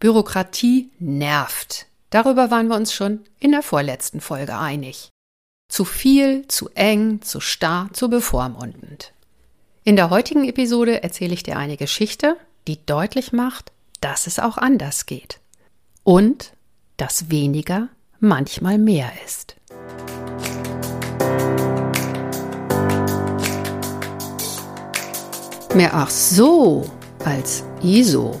Bürokratie nervt. Darüber waren wir uns schon in der vorletzten Folge einig. Zu viel, zu eng, zu starr, zu bevormundend. In der heutigen Episode erzähle ich dir eine Geschichte, die deutlich macht, dass es auch anders geht. Und dass weniger manchmal mehr ist. Mehr ach so als ISO.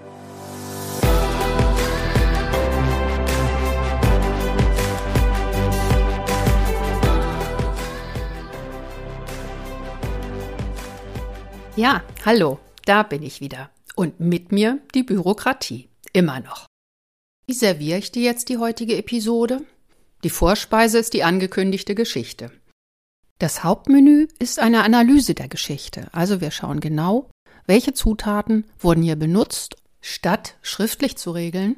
Ja, hallo, da bin ich wieder. Und mit mir die Bürokratie. Immer noch. Wie serviere ich dir jetzt die heutige Episode? Die Vorspeise ist die angekündigte Geschichte. Das Hauptmenü ist eine Analyse der Geschichte. Also wir schauen genau, welche Zutaten wurden hier benutzt, statt schriftlich zu regeln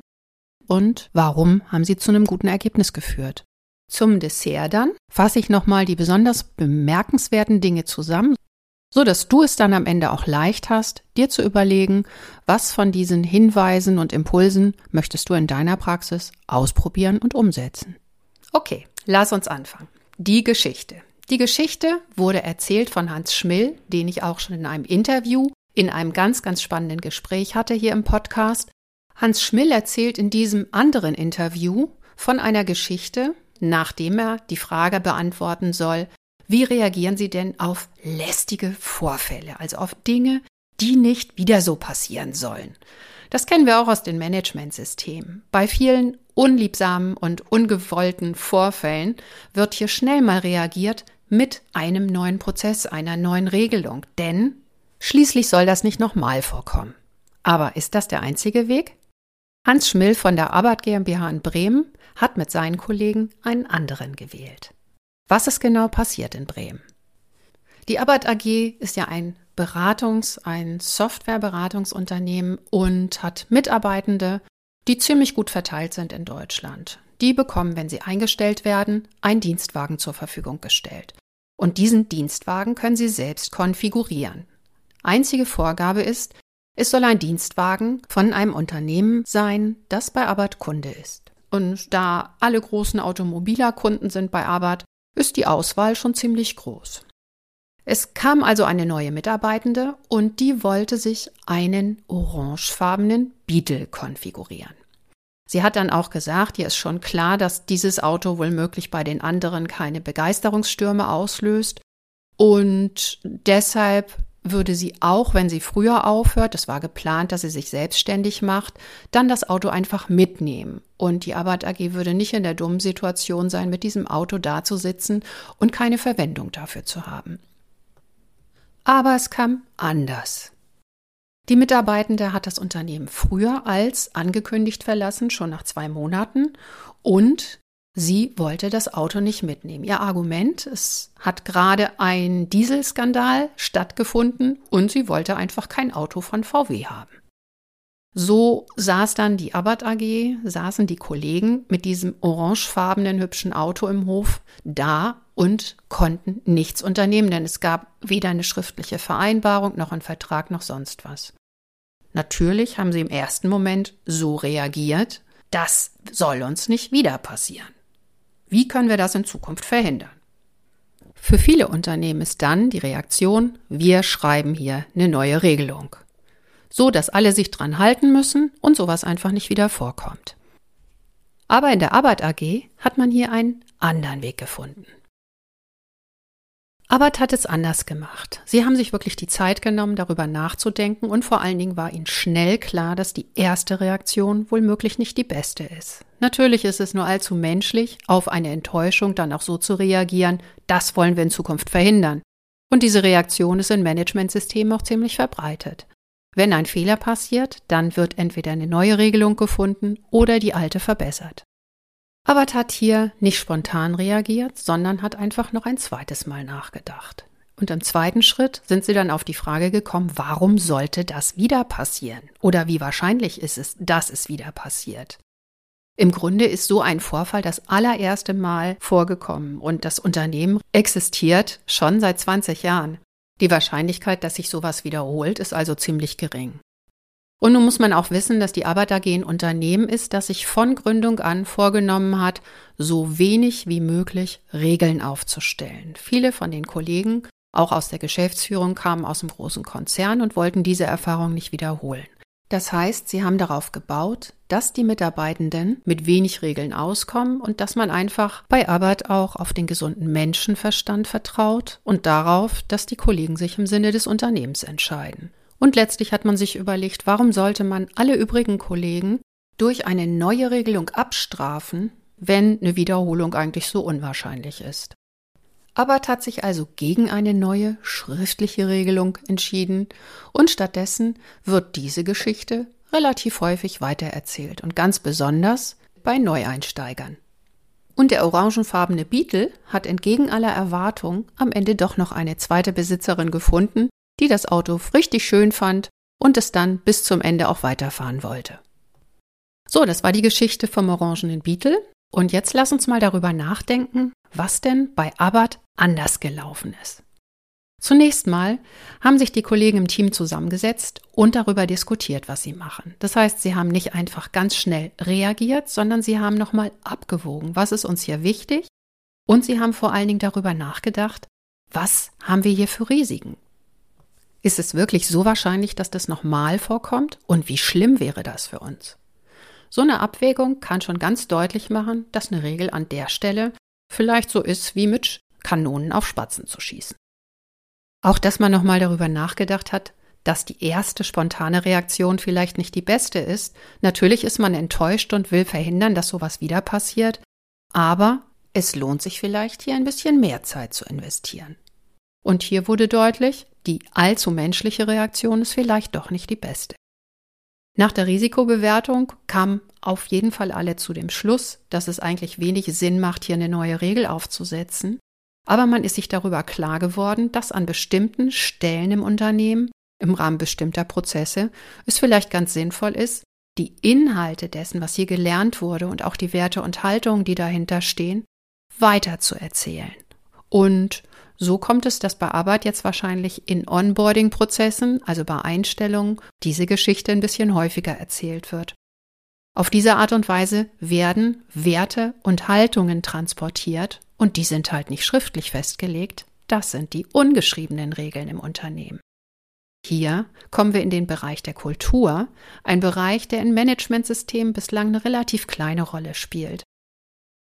und warum haben sie zu einem guten Ergebnis geführt. Zum Dessert dann fasse ich nochmal die besonders bemerkenswerten Dinge zusammen, so dass du es dann am Ende auch leicht hast, dir zu überlegen, was von diesen Hinweisen und Impulsen möchtest du in deiner Praxis ausprobieren und umsetzen. Okay, lass uns anfangen. Die Geschichte. Die Geschichte wurde erzählt von Hans Schmill, den ich auch schon in einem Interview, in einem ganz, ganz spannenden Gespräch hatte hier im Podcast. Hans Schmill erzählt in diesem anderen Interview von einer Geschichte, nachdem er die Frage beantworten soll, wie reagieren Sie denn auf lästige Vorfälle, also auf Dinge, die nicht wieder so passieren sollen? Das kennen wir auch aus den Managementsystemen. Bei vielen unliebsamen und ungewollten Vorfällen wird hier schnell mal reagiert mit einem neuen Prozess, einer neuen Regelung, denn schließlich soll das nicht nochmal vorkommen. Aber ist das der einzige Weg? Hans Schmill von der Arbeit GmbH in Bremen hat mit seinen Kollegen einen anderen gewählt. Was ist genau passiert in Bremen? Die Abbott AG ist ja ein Beratungs-, ein Softwareberatungsunternehmen und hat Mitarbeitende, die ziemlich gut verteilt sind in Deutschland. Die bekommen, wenn sie eingestellt werden, einen Dienstwagen zur Verfügung gestellt. Und diesen Dienstwagen können sie selbst konfigurieren. Einzige Vorgabe ist, es soll ein Dienstwagen von einem Unternehmen sein, das bei Abbott Kunde ist. Und da alle großen Automobiler Kunden sind bei Abbott, ist die Auswahl schon ziemlich groß. Es kam also eine neue Mitarbeitende und die wollte sich einen orangefarbenen Beetle konfigurieren. Sie hat dann auch gesagt, ihr ist schon klar, dass dieses Auto wohl möglich bei den anderen keine Begeisterungsstürme auslöst und deshalb würde sie auch, wenn sie früher aufhört, es war geplant, dass sie sich selbstständig macht, dann das Auto einfach mitnehmen. Und die Abbott AG würde nicht in der dummen Situation sein, mit diesem Auto dazusitzen und keine Verwendung dafür zu haben. Aber es kam anders. Die Mitarbeitende hat das Unternehmen früher als angekündigt verlassen, schon nach zwei Monaten, und Sie wollte das Auto nicht mitnehmen. Ihr Argument, es hat gerade ein Dieselskandal stattgefunden und sie wollte einfach kein Auto von VW haben. So saß dann die Abbott AG, saßen die Kollegen mit diesem orangefarbenen hübschen Auto im Hof da und konnten nichts unternehmen, denn es gab weder eine schriftliche Vereinbarung noch einen Vertrag noch sonst was. Natürlich haben sie im ersten Moment so reagiert, das soll uns nicht wieder passieren. Wie können wir das in Zukunft verhindern? Für viele Unternehmen ist dann die Reaktion, wir schreiben hier eine neue Regelung. So, dass alle sich dran halten müssen und sowas einfach nicht wieder vorkommt. Aber in der Arbeit AG hat man hier einen anderen Weg gefunden. Abbott hat es anders gemacht. Sie haben sich wirklich die Zeit genommen, darüber nachzudenken und vor allen Dingen war ihnen schnell klar, dass die erste Reaktion wohl möglich nicht die beste ist. Natürlich ist es nur allzu menschlich, auf eine Enttäuschung dann auch so zu reagieren, das wollen wir in Zukunft verhindern. Und diese Reaktion ist in Managementsystemen auch ziemlich verbreitet. Wenn ein Fehler passiert, dann wird entweder eine neue Regelung gefunden oder die alte verbessert. Abbott hat hier nicht spontan reagiert, sondern hat einfach noch ein zweites Mal nachgedacht. Und im zweiten Schritt sind sie dann auf die Frage gekommen, warum sollte das wieder passieren? Oder wie wahrscheinlich ist es, dass es wieder passiert? Im Grunde ist so ein Vorfall das allererste Mal vorgekommen und das Unternehmen existiert schon seit 20 Jahren. Die Wahrscheinlichkeit, dass sich sowas wiederholt, ist also ziemlich gering. Und nun muss man auch wissen, dass die Arbeit AG ein Unternehmen ist, das sich von Gründung an vorgenommen hat, so wenig wie möglich Regeln aufzustellen. Viele von den Kollegen, auch aus der Geschäftsführung, kamen aus dem großen Konzern und wollten diese Erfahrung nicht wiederholen. Das heißt, sie haben darauf gebaut, dass die Mitarbeitenden mit wenig Regeln auskommen und dass man einfach bei Arbeit auch auf den gesunden Menschenverstand vertraut und darauf, dass die Kollegen sich im Sinne des Unternehmens entscheiden. Und letztlich hat man sich überlegt, warum sollte man alle übrigen Kollegen durch eine neue Regelung abstrafen, wenn eine Wiederholung eigentlich so unwahrscheinlich ist. Abbott hat sich also gegen eine neue schriftliche Regelung entschieden und stattdessen wird diese Geschichte relativ häufig weitererzählt und ganz besonders bei Neueinsteigern. Und der orangenfarbene Beetle hat entgegen aller Erwartung am Ende doch noch eine zweite Besitzerin gefunden, die das Auto richtig schön fand und es dann bis zum Ende auch weiterfahren wollte. So, das war die Geschichte vom orangenen Beetle. Und jetzt lass uns mal darüber nachdenken, was denn bei Abbott anders gelaufen ist. Zunächst mal haben sich die Kollegen im Team zusammengesetzt und darüber diskutiert, was sie machen. Das heißt, sie haben nicht einfach ganz schnell reagiert, sondern sie haben nochmal abgewogen, was ist uns hier wichtig und sie haben vor allen Dingen darüber nachgedacht, was haben wir hier für Risiken? Ist es wirklich so wahrscheinlich, dass das nochmal vorkommt und wie schlimm wäre das für uns? So eine Abwägung kann schon ganz deutlich machen, dass eine Regel an der Stelle vielleicht so ist wie mit Kanonen auf Spatzen zu schießen. Auch dass man nochmal darüber nachgedacht hat, dass die erste spontane Reaktion vielleicht nicht die beste ist. Natürlich ist man enttäuscht und will verhindern, dass sowas wieder passiert, aber es lohnt sich vielleicht hier ein bisschen mehr Zeit zu investieren. Und hier wurde deutlich, die allzu menschliche Reaktion ist vielleicht doch nicht die beste. Nach der Risikobewertung kamen auf jeden Fall alle zu dem Schluss, dass es eigentlich wenig Sinn macht, hier eine neue Regel aufzusetzen. Aber man ist sich darüber klar geworden, dass an bestimmten Stellen im Unternehmen, im Rahmen bestimmter Prozesse, es vielleicht ganz sinnvoll ist, die Inhalte dessen, was hier gelernt wurde und auch die Werte und Haltungen, die dahinter stehen, weiter zu erzählen. Und so kommt es, dass bei Arbeit jetzt wahrscheinlich in Onboarding-Prozessen, also bei Einstellungen, diese Geschichte ein bisschen häufiger erzählt wird. Auf diese Art und Weise werden Werte und Haltungen transportiert und die sind halt nicht schriftlich festgelegt. Das sind die ungeschriebenen Regeln im Unternehmen. Hier kommen wir in den Bereich der Kultur, ein Bereich, der in Managementsystemen bislang eine relativ kleine Rolle spielt.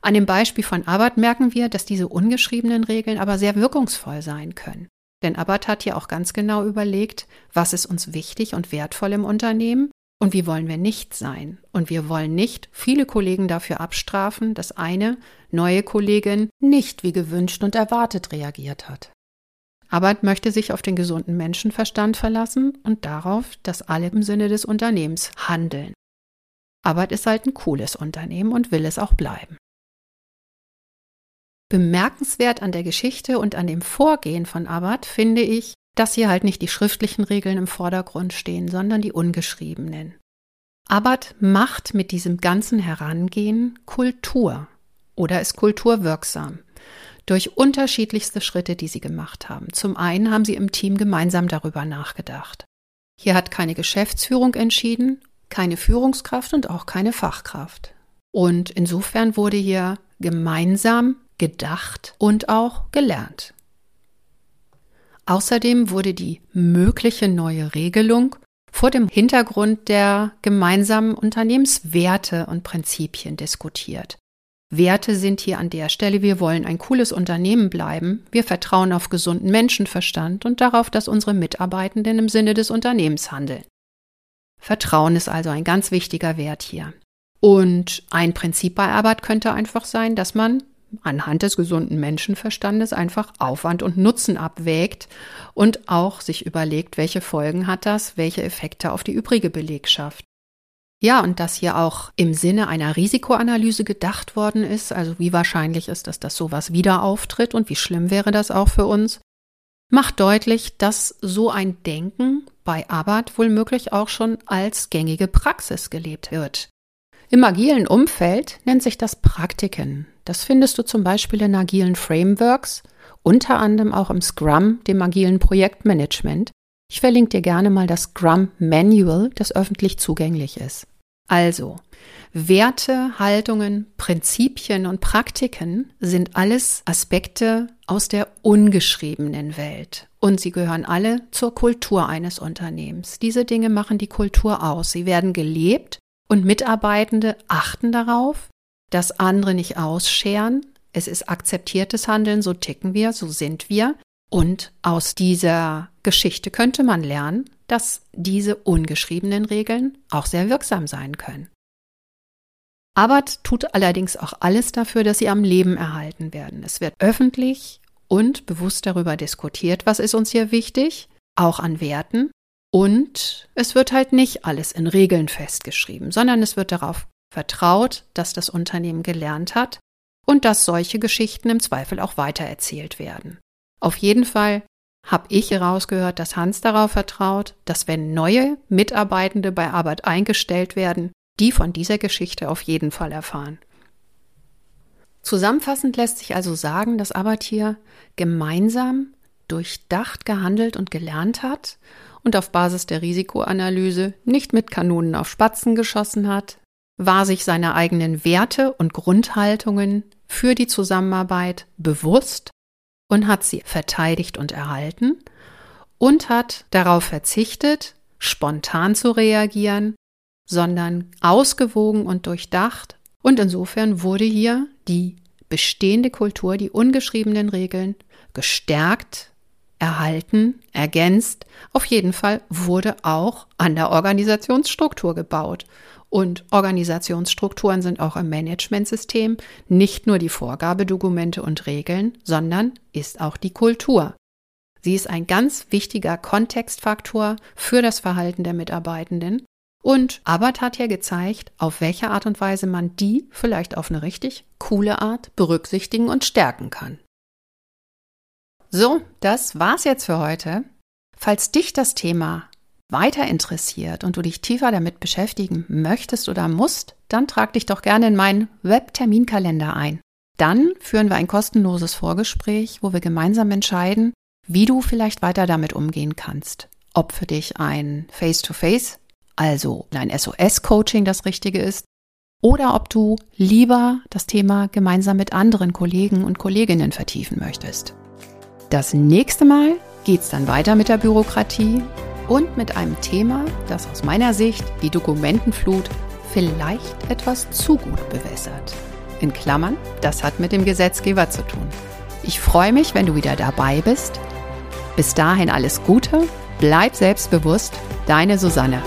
An dem Beispiel von Abbott merken wir, dass diese ungeschriebenen Regeln aber sehr wirkungsvoll sein können. Denn Abbott hat ja auch ganz genau überlegt, was ist uns wichtig und wertvoll im Unternehmen und wie wollen wir nicht sein. Und wir wollen nicht viele Kollegen dafür abstrafen, dass eine neue Kollegin nicht wie gewünscht und erwartet reagiert hat. Abbott möchte sich auf den gesunden Menschenverstand verlassen und darauf, dass alle im Sinne des Unternehmens handeln. Abbott ist halt ein cooles Unternehmen und will es auch bleiben. Bemerkenswert an der Geschichte und an dem Vorgehen von Abbott finde ich, dass hier halt nicht die schriftlichen Regeln im Vordergrund stehen, sondern die ungeschriebenen. Abbott macht mit diesem ganzen Herangehen Kultur oder ist kulturwirksam durch unterschiedlichste Schritte, die sie gemacht haben. Zum einen haben sie im Team gemeinsam darüber nachgedacht. Hier hat keine Geschäftsführung entschieden, keine Führungskraft und auch keine Fachkraft. Und insofern wurde hier gemeinsam gedacht und auch gelernt. Außerdem wurde die mögliche neue Regelung vor dem Hintergrund der gemeinsamen Unternehmenswerte und Prinzipien diskutiert. Werte sind hier an der Stelle, wir wollen ein cooles Unternehmen bleiben, wir vertrauen auf gesunden Menschenverstand und darauf, dass unsere Mitarbeitenden im Sinne des Unternehmens handeln. Vertrauen ist also ein ganz wichtiger Wert hier. Und ein Prinzip bei Arbeit könnte einfach sein, dass man anhand des gesunden Menschenverstandes einfach Aufwand und Nutzen abwägt und auch sich überlegt, welche Folgen hat das, welche Effekte auf die übrige Belegschaft. Ja, und dass hier auch im Sinne einer Risikoanalyse gedacht worden ist, also wie wahrscheinlich ist dass sowas wieder auftritt und wie schlimm wäre das auch für uns, macht deutlich, dass so ein Denken bei Abbott wohl möglich auch schon als gängige Praxis gelebt wird. Im agilen Umfeld nennt sich das Praktiken. Das findest du zum Beispiel in agilen Frameworks, unter anderem auch im Scrum, dem agilen Projektmanagement. Ich verlinke dir gerne mal das Scrum Manual, das öffentlich zugänglich ist. Also, Werte, Haltungen, Prinzipien und Praktiken sind alles Aspekte aus der ungeschriebenen Welt. Und sie gehören alle zur Kultur eines Unternehmens. Diese Dinge machen die Kultur aus. Sie werden gelebt und Mitarbeitende achten darauf, dass andere nicht ausscheren. Es ist akzeptiertes Handeln, so ticken wir, so sind wir. Und aus dieser Geschichte könnte man lernen, dass diese ungeschriebenen Regeln auch sehr wirksam sein können. Abbott tut allerdings auch alles dafür, dass sie am Leben erhalten werden. Es wird öffentlich und bewusst darüber diskutiert, was ist uns hier wichtig, auch an Werten. Und es wird halt nicht alles in Regeln festgeschrieben, sondern es wird darauf vertraut, dass das Unternehmen gelernt hat und dass solche Geschichten im Zweifel auch weitererzählt werden. Auf jeden Fall habe ich herausgehört, dass Hans darauf vertraut, dass wenn neue Mitarbeitende bei Arbeit eingestellt werden, die von dieser Geschichte auf jeden Fall erfahren. Zusammenfassend lässt sich also sagen, dass Arbeit hier gemeinsam durchdacht gehandelt und gelernt hat und auf Basis der Risikoanalyse nicht mit Kanonen auf Spatzen geschossen hat, war sich seiner eigenen Werte und Grundhaltungen für die Zusammenarbeit bewusst und hat sie verteidigt und erhalten und hat darauf verzichtet, spontan zu reagieren, sondern ausgewogen und durchdacht. Und insofern wurde hier die bestehende Kultur, die ungeschriebenen Regeln gestärkt, erhalten, ergänzt. Auf jeden Fall wurde auch an der Organisationsstruktur gebaut. Und Organisationsstrukturen sind auch im Managementsystem nicht nur die Vorgabedokumente und Regeln, sondern ist auch die Kultur. Sie ist ein ganz wichtiger Kontextfaktor für das Verhalten der Mitarbeitenden. Und Abbott hat ja gezeigt, auf welche Art und Weise man die vielleicht auf eine richtig coole Art berücksichtigen und stärken kann. So, das war's jetzt für heute. Falls dich das Thema weiter interessiert und du dich tiefer damit beschäftigen möchtest oder musst, dann trag dich doch gerne in meinen Webterminkalender ein. Dann führen wir ein kostenloses Vorgespräch, wo wir gemeinsam entscheiden, wie du vielleicht weiter damit umgehen kannst. Ob für dich ein Face-to-Face, also ein SOS-Coaching das Richtige ist, oder ob du lieber das Thema gemeinsam mit anderen Kollegen und Kolleginnen vertiefen möchtest. Das nächste Mal geht's dann weiter mit der Bürokratie und mit einem Thema, das aus meiner Sicht die Dokumentenflut vielleicht etwas zu gut bewässert. In Klammern, das hat mit dem Gesetzgeber zu tun. Ich freue mich, wenn du wieder dabei bist. Bis dahin alles Gute, bleib selbstbewusst, deine Susanne.